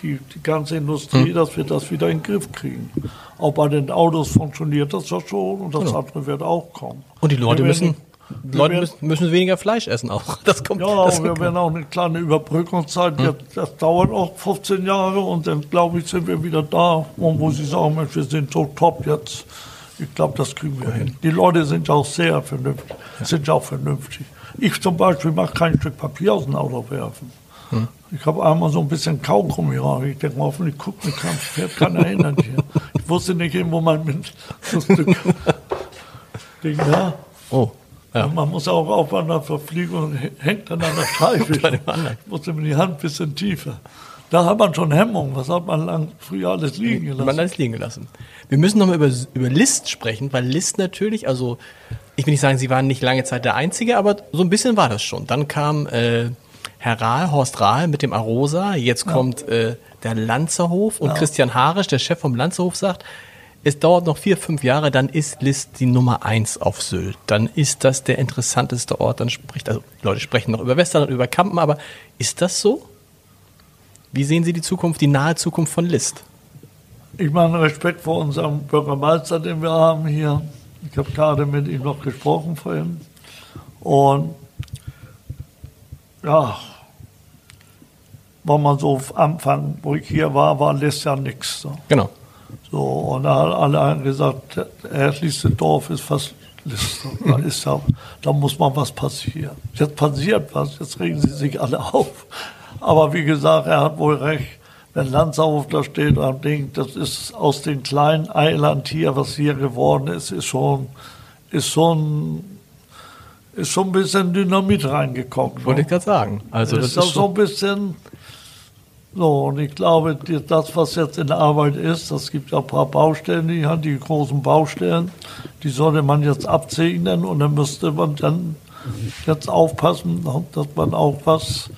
die, die ganze Industrie, Hm. dass wir das wieder in den Griff kriegen. Auch bei den Autos funktioniert das ja schon und das Genau. andere wird auch kommen. Und die Leute müssen, die Leute werden- müssen, weniger Fleisch essen auch. Das kommt. Ja, das wir werden auch eine kleine Überbrückungszeit. Hm. Das, dauert auch 15 Jahre und dann, glaube ich, sind wir wieder da, wo wo sie sagen, Mensch, wir sind so top jetzt. Ich glaube, das kriegen wir hin. Die Leute sind ja auch sehr vernünftig. Sind auch vernünftig. Ich zum Beispiel mag kein Stück Papier aus dem Auto werfen. Hm. Ich habe einmal so ein bisschen Kaugummi rein. Ich denke mal, hoffentlich guckt mich kein, fährt keiner hin hier. Ich wusste nicht eben, wo man mit so Stück Ding da. Oh, ja. Man muss auch aufpassen, dass Verfliegung hängt dann an der Scheibe. Ich musste mir die Hand ein bisschen tiefer. Da hat man schon Hemmung. Was hat man lang früher alles liegen Man gelassen? hat es liegen gelassen. Wir müssen nochmal über, über List sprechen, weil List natürlich, also ich will nicht sagen, sie waren nicht lange Zeit der Einzige, aber so ein bisschen war das schon. Dann kam äh, Herr Rahl, Horst Rahl mit dem Arosa, jetzt kommt äh, der Lanzerhof und Christian Harisch, der Chef vom Lanzerhof, sagt, es dauert noch vier, fünf Jahre, dann ist List die Nummer eins auf Sylt. Dann ist das der interessanteste Ort. Dann spricht, also Leute sprechen noch über Westerland und über Kampen, aber ist das so? Wie sehen Sie die Zukunft, die nahe Zukunft von List? Ich meine, Respekt vor unserem Bürgermeister, den wir haben hier. Ich habe gerade mit ihm noch gesprochen vorhin. Und ja, war man so am Anfang, wo ich hier war, war lässt ja nichts. So. Genau. So, und da haben alle haben gesagt, das Dorf ist fast Liste. Da, ist ja, da muss mal was passieren. Jetzt passiert was, jetzt regen sie sich alle auf. Aber wie gesagt, er hat wohl recht. Wenn Lanzerhof da steht und denkt, das ist aus dem kleinen Eiland hier, was hier geworden ist, ist schon, ist schon, ist schon ein bisschen Dynamit reingekommen. Wollte ne? ich gerade sagen. Also das ist doch ist so ein bisschen. So, und ich glaube, das, was jetzt in Arbeit ist, das gibt ja ein paar Baustellen, die haben die großen Baustellen, die sollte man jetzt absegnen und dann müsste man dann jetzt aufpassen, dass man auch was,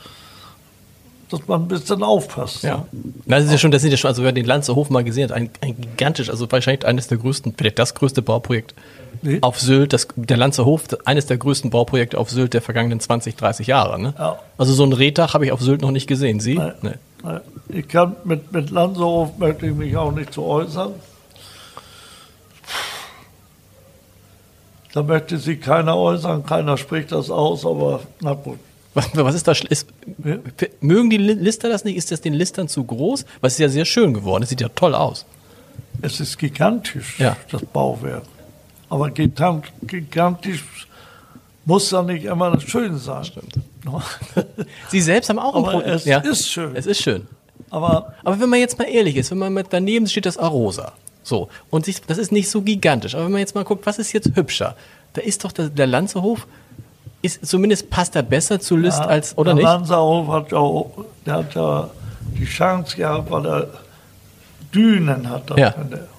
dass man ein bisschen aufpasst. ja. Das ist ja schon, das sind ja schon, also wer den Lanzerhof mal gesehen hat, ein, ein gigantisch, also wahrscheinlich eines der größten, vielleicht das größte Bauprojekt Nee. auf Sylt, das, der Lanzerhof, eines der größten Bauprojekte auf Sylt der vergangenen 20, 30 Jahre. Ne? Ja. Also so ein Rehtag habe ich auf Sylt noch nicht gesehen. Sie? Nee. Nee. Ich kann mit, mit Landshof möchte ich mich auch nicht zu äußern. Da möchte sich keiner äußern, keiner spricht das aus, aber na gut. Was, was ist da? Ist, Ja. Mögen die Li- Lister das nicht? Ist das den Listern zu groß? Es ist ja sehr schön geworden. Es sieht ja toll aus. Es ist gigantisch, Ja. das Bauwerk. Aber gigan- gigantisch muss ja nicht immer schön sein. Stimmt. Sie selbst haben auch ein Aber Pro- es ist schön. Es ist schön. Aber Aber wenn man jetzt mal ehrlich ist, wenn man mit daneben steht das Arosa. So. Und sich, das ist nicht so gigantisch. Aber wenn man jetzt mal guckt, was ist jetzt hübscher? Da ist doch der, der Lanzerhof, ist, zumindest passt er besser zu List ja, als, oder der nicht? Landshof hat ja, der hat ja die Chance gehabt, weil er Dünen hat. Ja.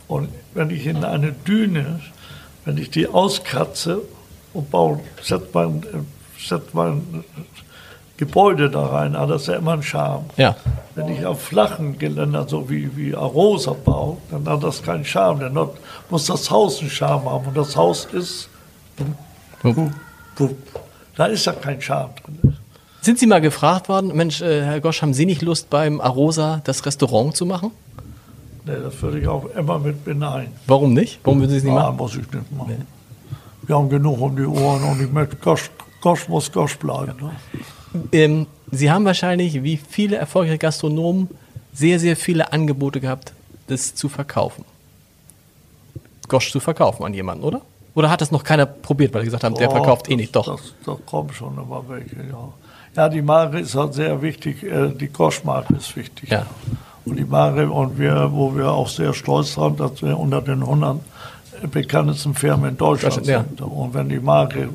Und wenn ich in eine Düne, wenn ich die auskratze und baue, setzt mein, setzt mein Gebäude da rein, aber das ist ja immer ein Charme. Ja. Wenn ich auf flachen Geländern, so wie, wie Arosa baue, dann hat das keinen Charme. Dann hat- muss das Haus einen Charme haben. Und das Haus ist, Wupp. wupp, da ist ja kein Charme drin. Sind Sie mal gefragt worden, Mensch, äh, Herr Gosch, haben Sie nicht Lust beim Arosa das Restaurant zu machen? Nee, das würde ich auch immer mit beneiden. Warum nicht? Warum würden Sie es nicht Ah, machen? muss ich nicht machen. Wir haben genug um die Ohren und ich möchte, Gosch, Gosch muss Gosch bleiben. Ne? Ähm, Sie haben wahrscheinlich, wie viele erfolgreiche Gastronomen, sehr, sehr viele Angebote gehabt, das zu verkaufen. Gosch zu verkaufen an jemanden, oder? Oder hat das noch keiner probiert, weil sie gesagt haben, der Oh, verkauft eh das- nicht? Doch. Das, das kommt schon immer welche, ja. Ja, die Mare ist halt sehr wichtig, äh, die Goschmarke ist wichtig. Ja. Und die Mare, und wir, wo wir auch sehr stolz sind, dass wir unter den 100 bekanntesten Firmen in Deutschland sind. Und wenn die Mare,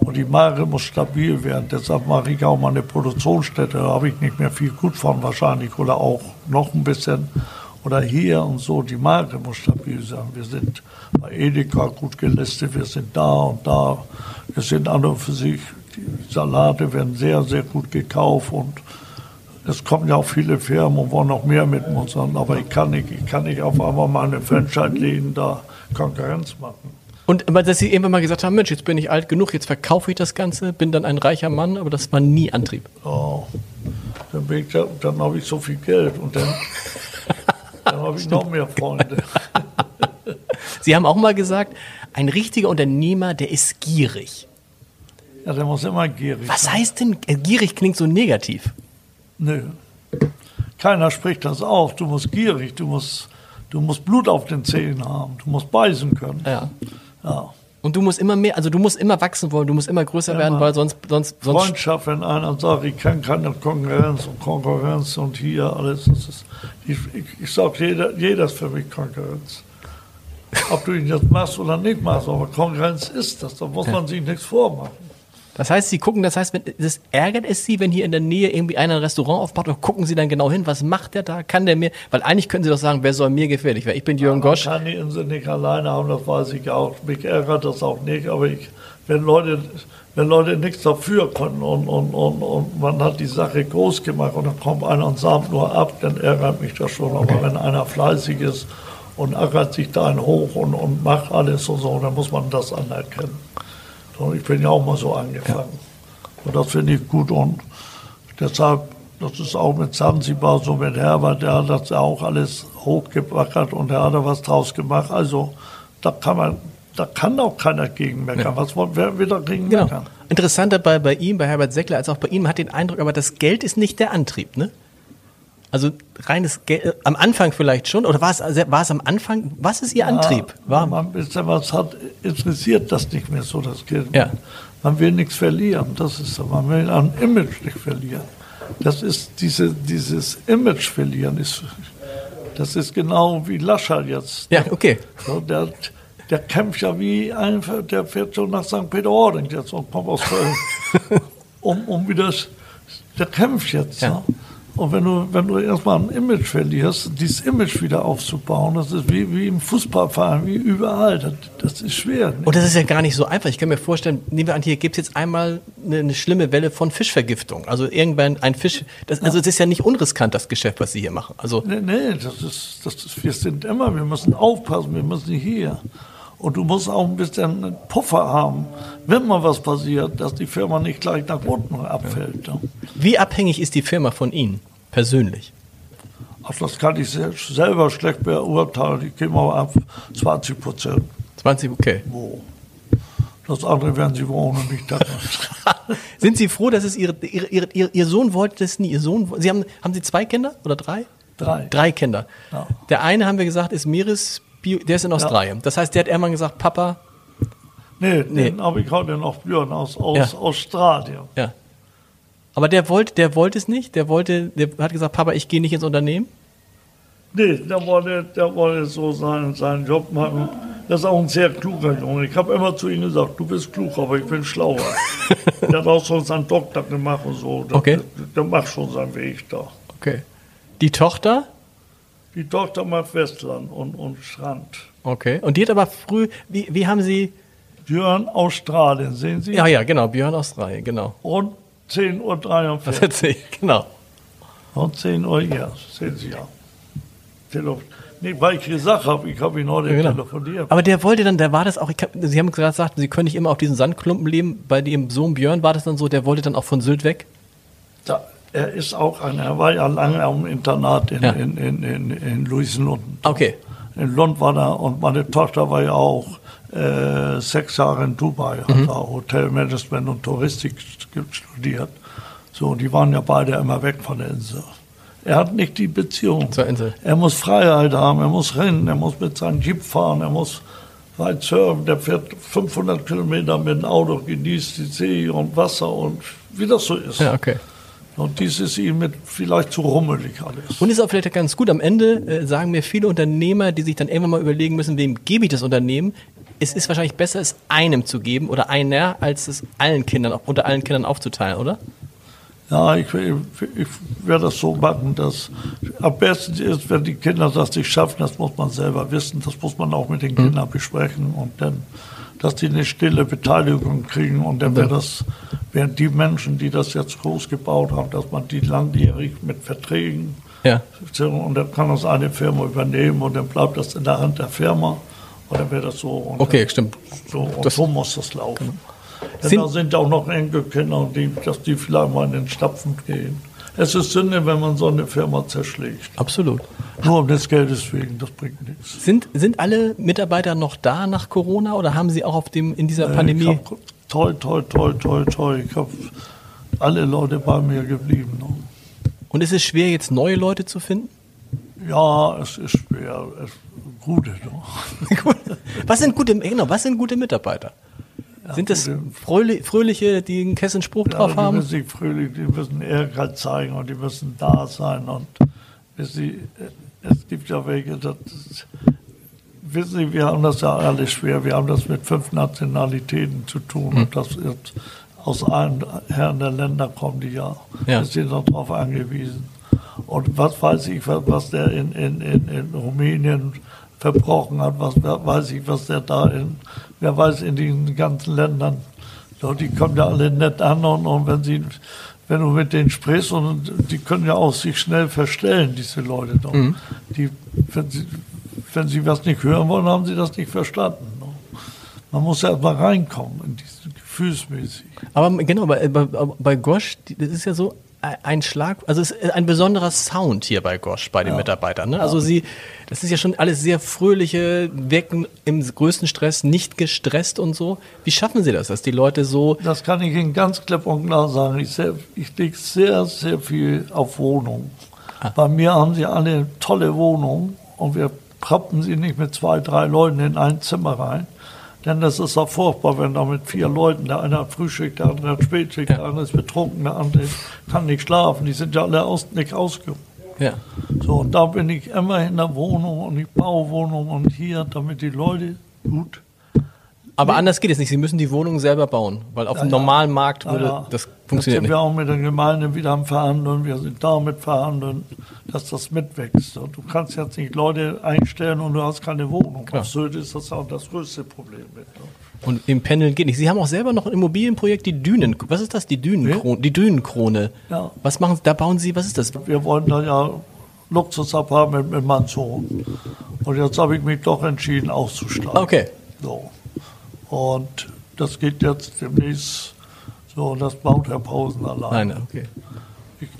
und die Mare muss stabil werden, deshalb mache ich auch mal eine Produktionsstätte, da habe ich nicht mehr viel gut von wahrscheinlich, oder auch noch ein bisschen. Oder hier und so, die Marke muss stabil sein. Wir sind bei Edeka gut gelistet, wir sind da und da. Wir sind an und für sich, die Salate werden sehr, sehr gut gekauft und es kommen ja auch viele Firmen und wollen noch mehr mit uns haben, aber ich kann nicht, ich kann nicht auf einmal meine Franchise-Läden da Konkurrenz machen. Und aber dass Sie irgendwann mal gesagt haben, Mensch, jetzt bin ich alt genug, jetzt verkaufe ich das Ganze, bin dann ein reicher Mann, aber das war nie Antrieb. Oh, dann bin ich, da- dann habe ich so viel Geld und dann, dann habe ich noch mehr Freunde. Sie haben auch mal gesagt, ein richtiger Unternehmer, der ist gierig. Ja, der muss immer gierig Was sein. heißt denn, äh, gierig klingt so negativ. Nö. Keiner spricht das auf. Du musst gierig, du musst, du musst Blut auf den Zähnen haben, du musst beißen können. Ja. Ja. Und du musst immer mehr, also du musst immer wachsen wollen, du musst immer größer Ja, werden, weil sonst, sonst, sonst Freundschaft, wenn einer sagt, ich kenne keine Konkurrenz und Konkurrenz und hier alles. Das ist, ich ich, ich sage, jeder, jeder ist für mich Konkurrenz. Ob du ihn jetzt machst oder nicht machst, aber Konkurrenz ist das, da muss man sich nichts vormachen. Das heißt, Sie gucken, das heißt, wenn, das ärgert es Sie, wenn hier in der Nähe irgendwie einer ein Restaurant aufmacht, oder gucken Sie dann genau hin, was macht der da? Kann der mir? Weil eigentlich können Sie doch sagen, wer soll mir gefährlich werden? Ich bin Jürgen Gosch. kann die Insel nicht alleine haben, das weiß ich auch. Mich ärgert das auch nicht, aber ich, wenn, Leute, wenn Leute nichts dafür können und, und, und, und man hat die Sache groß gemacht und dann kommt einer und samt nur ab, dann ärgert mich das schon. Aber wenn einer fleißig ist und ackert sich da einen hoch und, und macht alles und so, dann muss man das anerkennen. Ich bin ja auch mal so angefangen. Und das finde ich gut und deshalb, das ist auch mit Zanzibar so mit Herbert, der hat das ja auch alles hochgebackert und der hat da was draus gemacht. Also da kann man, da kann auch keiner gegen meckern. Was wollen, wer will dagegen Genau. meckern? Interessanter bei, bei ihm, bei Herbert Seckler, als auch bei ihm, man hat den Eindruck, aber das Geld ist nicht der Antrieb, ne? Also reines Geld, äh, am Anfang vielleicht schon, oder war es, war es am Anfang, was ist Ihr Antrieb? Ja, War, man bisschen was hat, interessiert das nicht mehr so, das Geld. Ja. Man will nichts verlieren, das ist so. Man will ein Image nicht verlieren. Das ist diese, dieses Image verlieren ist, das ist genau wie Lascher jetzt. ja, okay. So, der, der kämpft ja wie ein, der fährt schon nach St. Peter-Ording jetzt und kommt aus Köln. um, um wieder, der kämpft jetzt. Ja. Ja. Und wenn du, wenn du erstmal ein Image verlierst, dieses Image wieder aufzubauen, das ist wie, wie im Fußballverein, wie überall. Das, das ist schwer. Und das ist ja gar nicht so einfach. Ich kann mir vorstellen, nehmen wir an, hier gibt es jetzt einmal eine, eine schlimme Welle von Fischvergiftung. Also irgendwann ein Fisch, das, also es ist ja nicht unriskant, das Geschäft, was Sie hier machen. Also Nee, nee, das ist, das ist, wir sind immer, wir müssen aufpassen, wir müssen hier. Und du musst auch ein bisschen einen Puffer haben, wenn mal was passiert, dass die Firma nicht gleich nach unten abfällt. Wie abhängig ist die Firma von Ihnen persönlich? Ach, das kann ich sel- selber schlecht beurteilen. Ich gehe mal ab 20 Prozent. 20, okay. Wo? Das andere werden Sie wohl ohne mich da. Sind Sie froh, dass es Ihre, Ihre, Ihre, Ihr, Sohn wollte das nie? Ihr Sohn, Sie haben, haben Sie zwei Kinder oder drei? Drei. Drei Kinder. Ja. Der eine, haben wir gesagt, ist Meeres, der ist in Australien. Das heißt, der hat irgendwann gesagt, Papa, Nee, Nee. den habe ich heute noch Björn aus, aus Ja. Australien. ja. Aber der wollte, der wollte es nicht. Der wollte, der hat gesagt, Papa, ich gehe nicht ins Unternehmen. Nee, der wollte, der wollte so seinen, seinen Job machen. Das ist auch ein sehr kluger Junge. Ich habe immer zu ihm gesagt, du bist klug, aber ich bin schlauer. der hat auch so seinen Doktor gemacht und so. Der, Okay. der, der macht schon seinen Weg da. Okay. Die Tochter, Die Tochter macht Westland und, und Strand. okay. Und die hat aber früh, wie, wie haben Sie, Björn Australien, sehen Sie? ja, ja, genau, Björn Australien, genau. Und 10.43 Uhr. Erzähl ich? Genau. Und 10 Uhr, ja, sehen Sie ja. Telefon. Nee, weil ich gesagt habe, ich habe ihn heute Genau. telefoniert. Aber der wollte dann, der war das auch, hab, Sie haben gerade gesagt, Sie können nicht immer auf diesen Sandklumpen leben. Bei Ihrem Sohn Björn war das dann so, der wollte dann auch von Sylt weg? Da, er ist auch ein, er war ja lange am Internat in, Ja. in, in, in, in Luisenlund. Okay. In Lund war er und meine Tochter war ja auch äh, sechs Jahre in Dubai, hat Mhm. da Hotelmanagement und Touristik studiert. So, die waren ja beide immer weg von der Insel. Er hat nicht die Beziehung. Zur Insel. Er muss Freiheit haben, er muss rennen, er muss mit seinem Jeep fahren, er muss weit surfen, der fährt 500 Kilometer mit dem Auto, genießt die See und Wasser und wie das so ist. Ja, okay. Und dies ist ihm vielleicht zu rummelig alles. Und ist auch vielleicht ganz gut. Am Ende äh, sagen mir viele Unternehmer, die sich dann irgendwann mal überlegen müssen, wem gebe ich das Unternehmen. Es ist wahrscheinlich besser, es einem zu geben oder einer, als es allen Kindern, unter allen Kindern aufzuteilen, oder? Ja, ich, ich, ich werde das so machen, dass am besten ist, wenn die Kinder das nicht schaffen, das muss man selber wissen, das muss man auch mit den Kindern besprechen und dann, dass die eine stille Beteiligung kriegen und dann wäre das, wären die Menschen, die das jetzt groß gebaut haben, dass man die langjährig mit Verträgen Ja. und dann kann das eine Firma übernehmen und dann bleibt das in der Hand der Firma und dann wäre das so. Und Okay, stimmt. so, und Das- so muss das laufen. Denn Sind- da sind auch noch Enkelkinder, die, dass die vielleicht mal in den Stapfen gehen. Es ist Sünde, wenn man so eine Firma zerschlägt. Absolut. Nur um des Geldes wegen, das bringt nichts. Sind, sind alle Mitarbeiter noch da nach Corona oder haben sie auch auf dem, in dieser Pandemie? Ich hab, toi, toi, toi, toi, toi. Ich habe alle Leute bei mir geblieben. Ne? Und ist es schwer, jetzt neue Leute zu finden? Ja, es ist schwer. Es, gute. Ne? Gut. was sind gute, genau, was sind gute Mitarbeiter? Sind das fröhliche, die einen Kessenspruch Ja, drauf die haben? müssen sich fröhlich, die müssen Ehrgeiz zeigen und die müssen da sein. Und Sie, es gibt ja welche, das, wissen Sie, wir haben das ja alles schwer. Wir haben das mit fünf Nationalitäten zu tun Hm. und das jetzt aus allen Herren der Länder kommen die ja. Ja. Wir sind darauf angewiesen. Und was weiß ich, was, was der in, in, in, in Rumänien verbrochen hat, was weiß ich, was der da in, wer weiß, in den ganzen Ländern. Die kommen ja alle nett an und, und wenn sie, wenn du mit denen sprichst und die können ja auch sich schnell verstellen, diese Leute doch. Die, wenn sie, wenn sie was nicht hören wollen, haben sie das nicht verstanden. Ne? Man muss ja mal reinkommen in diese gefühlsmäßig. Aber genau, bei, bei, bei Gosch, das ist ja so ein Schlag, also es ist ein besonderer Sound hier bei Gosch, bei den Mitarbeitern. Ne? Also sie, das ist ja schon alles sehr fröhliche, wirken im größten Stress, nicht gestresst und so. Wie schaffen sie das, dass die Leute so, Das kann ich Ihnen ganz klipp und klar sagen. Ich, sehr, ich lege sehr, sehr viel auf Wohnungen. Bei mir haben sie alle tolle Wohnungen und wir prappen sie nicht mit zwei, drei Leuten in ein Zimmer rein. Denn das ist auch furchtbar, wenn da mit vier Leuten, der eine hat Frühstück, der andere hat Spätschicht, der andere ist betrunken, der andere kann nicht schlafen. Die sind ja alle aus, nicht ausgeruht. ja, So, und da bin ich immer in der Wohnung und ich baue Wohnungen und hier, damit die Leute gut aber anders geht es nicht. Sie müssen die Wohnung selber bauen, weil auf dem ja. normalen Markt würde Ja, ja. das Jetzt funktioniert sind nicht. wir auch mit der Gemeinde wieder am Verhandeln. Wir sind damit verhandeln, dass das mitwächst. Und du kannst jetzt nicht Leute einstellen und du hast keine Wohnung. Klar. Auf Sylt ist das auch das größte Problem mit. Ne? Und im Pendeln geht nicht. Sie haben auch selber noch ein Immobilienprojekt, die Dünen. Was ist das? Die Dünenkrone. Die Dünenkrone. Ja. Was machen Sie? Da bauen Sie, was ist das? Wir wollen da ja Luxusapartment mit Sohn. Und jetzt habe ich mich doch entschieden, auszusteigen. Okay. So. Und das geht jetzt demnächst so, das baut Herr Pausen allein. Nein, okay.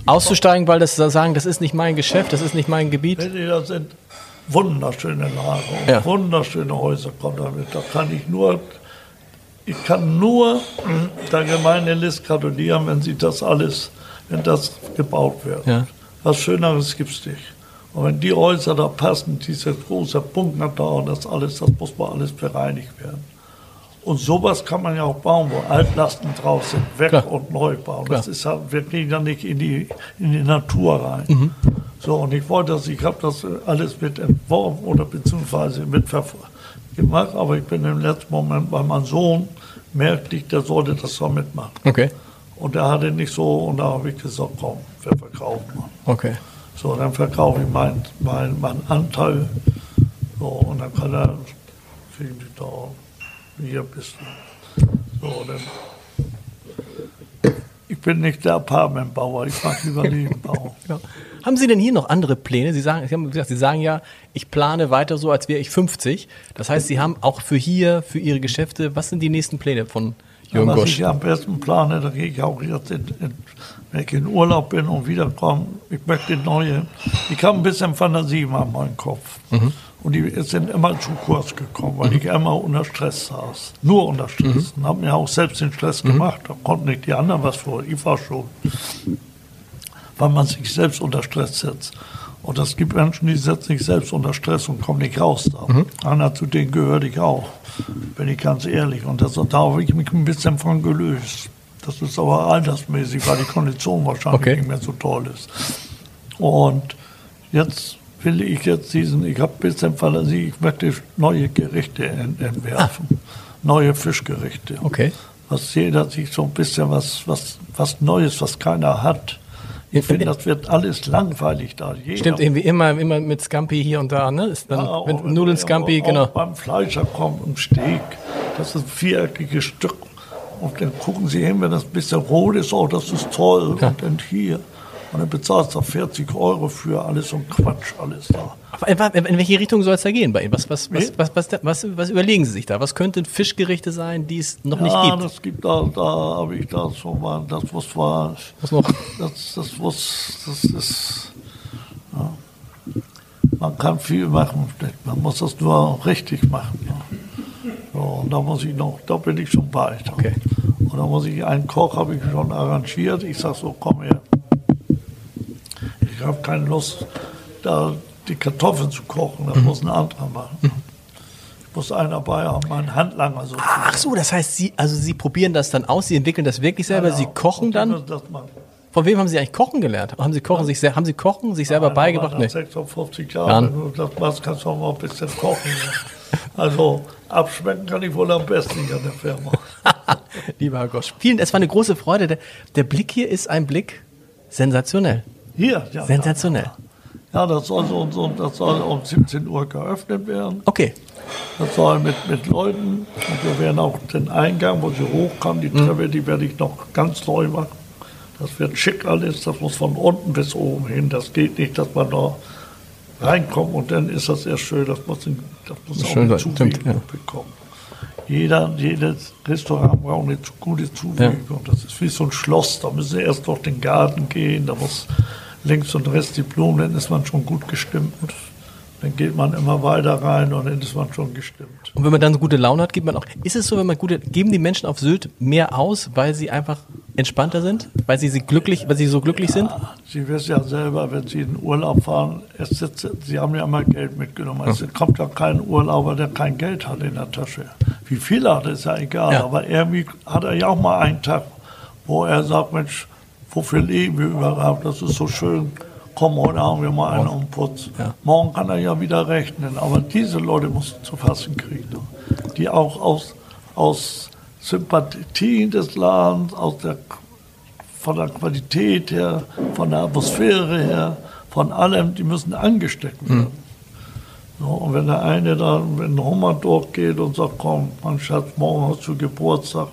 Auszusteigen, weil das sagen, das ist nicht mein Geschäft, das ist nicht mein Gebiet. Das sind wunderschöne Lagen, und Ja. wunderschöne Häuser kommen damit. Da kann ich nur, ich kann nur der Gemeinde List gratulieren, wenn sie das alles, wenn das gebaut wird. Ja. Was Schöneres gibt es nicht. Und wenn die Häuser da passen, dieser große Bunker da und das alles, das muss mal alles bereinigt werden. Und sowas kann man ja auch bauen, wo Altlasten drauf sind, weg Klar. und neu bauen. Das Klar. ist ja, wir gehen ja nicht in die, in die Natur rein. Mhm. So, und ich wollte das, ich habe das alles mit entworfen oder beziehungsweise mit gemacht, aber ich bin im letzten Moment bei meinem Sohn, merkte ich, der sollte das doch mitmachen. Okay. Und er hatte nicht so, und da habe ich gesagt, komm, wir verkaufen mal. Okay. So, dann verkaufe ich meinen mein, mein Anteil. So, und dann kann er, kriegen die da hier bisschen. So, dann. Ich bin nicht der Apartmentbauer, ich mache lieber Nebenbau. Genau. Haben Sie denn hier noch andere Pläne? Sie sagen, Sie haben gesagt, Sie sagen ja, ich plane weiter so, als wäre ich 50. Das heißt, Sie haben auch für hier, für Ihre Geschäfte, was sind die nächsten Pläne von Jürgen Was Gosch? ich am besten plane, da gehe ich auch jetzt, in, in, wenn ich in Urlaub bin und wiederkomme, ich möchte neue, ich habe ein bisschen Fantasie in meinem Kopf. Und die sind immer zu kurz gekommen, weil ich immer unter Stress saß. Nur unter Stress. Und habe mir auch selbst den Stress gemacht. Da konnten nicht die anderen was vor. Ich war schon. Weil man sich selbst unter Stress setzt. Und es gibt Menschen, die setzen sich selbst unter Stress und kommen nicht raus da. Einer zu denen gehörte ich auch, bin ich ganz ehrlich. Und das, da habe ich mich ein bisschen von gelöst. Das ist aber altersmäßig, weil die Kondition wahrscheinlich Okay. nicht mehr so toll ist. Und jetzt will ich jetzt diesen, ich habe ein bisschen Fantasie, ich möchte neue Gerichte en- entwerfen. Neue Fischgerichte. Okay. Was jeder sich so ein bisschen was, was, was Neues, was keiner hat. Ich finde, das wird alles langweilig da. Jeder Stimmt, irgendwie immer, immer mit Scampi hier und da, ne? Ist dann, ja, auch wenn Nudeln auch- Scampi, auch genau. Beim Fleischer kommt ein Steak, das ist ein viereckiges Stück. Und dann gucken sie hin, wenn das ein bisschen rot ist, oh, das ist toll. Und dann hier. Und dann bezahlst du 40 Euro für alles und Quatsch, alles da. Aber in, welche Richtung soll es da gehen bei Ihnen? Was, was, was, was, was, was, was überlegen Sie sich da? Was könnten Fischgerichte sein, die es noch nicht ja, gibt? das gibt da, da habe ich da schon mal, das was war, Was noch? das, das muss, das ist, ja. man kann viel machen, man muss das nur richtig machen. Ja. So, und da muss ich noch, da bin ich schon weit. Okay. Und da muss ich, einen Koch habe ich schon arrangiert, ich sage so, komm her. Ich habe keine Lust, da die Kartoffeln zu kochen, das muss ein anderer machen. Ich muss einen dabei haben, meinen Handlanger sozusagen. Ach so, das heißt, Sie, also Sie probieren das dann aus, Sie entwickeln das wirklich selber, Sie Genau. kochen Und die dann? Von wem haben Sie eigentlich Kochen gelernt? Haben Sie Kochen sich, se- haben Sie Kochen sich selber Einer beigebracht? Nach Nee. 56 Jahren. Jahren, wenn du das machst, kannst du auch mal ein bisschen kochen. Ja. Also abschmecken kann ich wohl am besten hier in der Firma. Lieber Herr Gosch, vielen, es war eine große Freude. Der, der Blick hier ist ein Blick sensationell. Hier, ja. Sensationell. Ja, das soll, so, so, das soll um 17 Uhr geöffnet werden. Okay. Das soll mit, mit Leuten. Und wir werden auch den Eingang, wo sie hochkommen, die Treppe, die werde ich noch ganz neu machen. Das wird schick alles. Das muss von unten bis oben hin. Das geht nicht, dass man da reinkommt und dann ist das erst schön. Das muss, das muss auch Schön eine Zuwägung ja. bekommen. Jeder, jedes Restaurant braucht eine gute Zuwägung. Das ist wie so ein Schloss. Da müssen sie erst durch den Garten gehen. Da muss links und rechts die Blumen, dann ist man schon gut gestimmt. Dann geht man immer weiter rein und dann ist man schon gestimmt. Und wenn man dann so gute Laune hat, gibt man auch. Ist es so, wenn man gute, geben die Menschen auf Sylt mehr aus, weil sie einfach entspannter sind? Weil sie, sie glücklich, weil sie so glücklich sind? Sie wissen ja selber, wenn Sie in Urlaub fahren, es sitzt, Sie haben ja immer Geld mitgenommen. Es kommt ja kein Urlauber, der kein Geld hat in der Tasche. Wie viel er hat, ist ja egal. Ja. Aber irgendwie hat er ja auch mal einen Tag, wo er sagt, Mensch, wofür leben wir überhaupt? Das ist so schön. Komm, heute haben wir mal einen um Putz. Ja. Morgen kann er ja wieder rechnen. Aber diese Leute muss zu fassen kriegen. ne? Die auch aus, aus Sympathien des Ladens, aus der von der Qualität her, von der Atmosphäre her, von allem, die müssen angesteckt werden. So, und wenn der eine dann mit dem Hummer durchgeht und sagt, komm, mein Schatz, morgen hast du Geburtstag,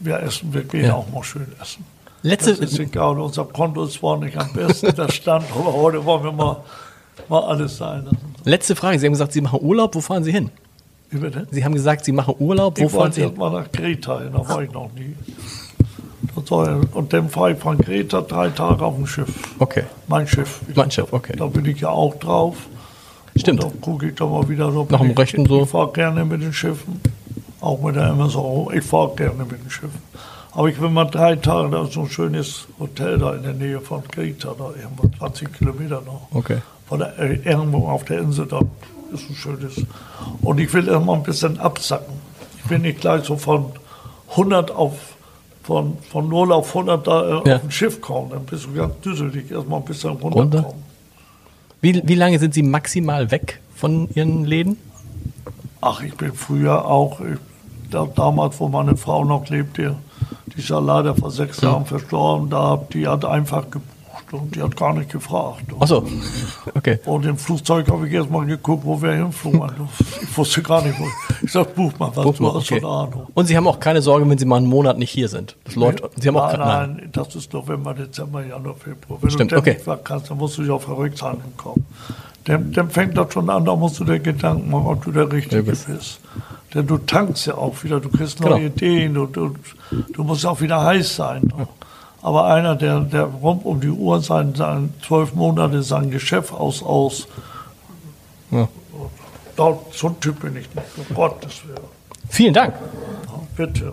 wir essen, wir gehen Ja. auch mal schön essen. Letzte, Das ist egal, unser Konto ist zwar nicht am besten, das stand, aber heute wollen wir mal, mal alles sein lassen. letzte Frage. Sie haben gesagt, Sie machen Urlaub. Wo fahren Sie hin? Sie haben gesagt, Sie machen Urlaub. Wo Ich fahren Sie hin? mal nach Kreta, hin, da war ich noch nie. Und dann fahre ich von Kreta drei Tage auf dem Schiff. Okay. Mein Schiff. Mein Schiff, okay. Da bin ich ja auch drauf. Stimmt. Und da gucke ich da mal wieder so. Nach dem ich, Rechten so. Ich fahre gerne mit den Schiffen. Auch mit der MSO. Ich fahre gerne mit den Schiffen. Aber ich will mal drei Tage, da ist so ein schönes Hotel da in der Nähe von Kreta, da irgendwo 20 Kilometer noch. Okay. Von der, äh, irgendwo auf der Insel, da ist ein schönes. Und ich will mal ein bisschen absacken. Ich will nicht gleich so von 100 auf, von, von 0 auf 100 da äh, Ja. auf ein Schiff kommen. Dann bist du ganz düsselig. Erst mal ein bisschen Runter? runterkommen. Wie, wie lange sind Sie maximal weg von Ihren Läden? Ach, ich bin früher auch, ich, da, damals, wo meine Frau noch lebte, die ist ja leider vor sechs Jahren verstorben, da, die hat einfach gebucht. Und die hat gar nicht gefragt. Ach so, okay. Und im Flugzeug habe ich erst mal geguckt, wo wir hinflogen. Ich wusste gar nicht, wo. Ich sag, buch mal was, Buch du mal, hast okay. schon Ahnung. Und Sie haben auch keine Sorge, wenn Sie mal einen Monat nicht hier sind. Das läuft. Sie haben auch nein, nein. nein, das ist November, Dezember, Januar, Februar. Wenn Stimmt, du okay. nicht weg kannst, dann musst du ja auf Verrücktheiten kommen. Dann, dann fängt das schon an, da musst du dir Gedanken machen, ob du der Richtige bist. Denn du tankst ja auch wieder, du kriegst Genau. neue Ideen, du, du, du musst auch wieder heiß sein. Aber einer, der, der rund um die Uhr sein, sein zwölf Monate sein Geschäft aus, aus, Ja. so ein Typ bin ich nicht, um Gottes Willen. Vielen Dank. Ja, bitte.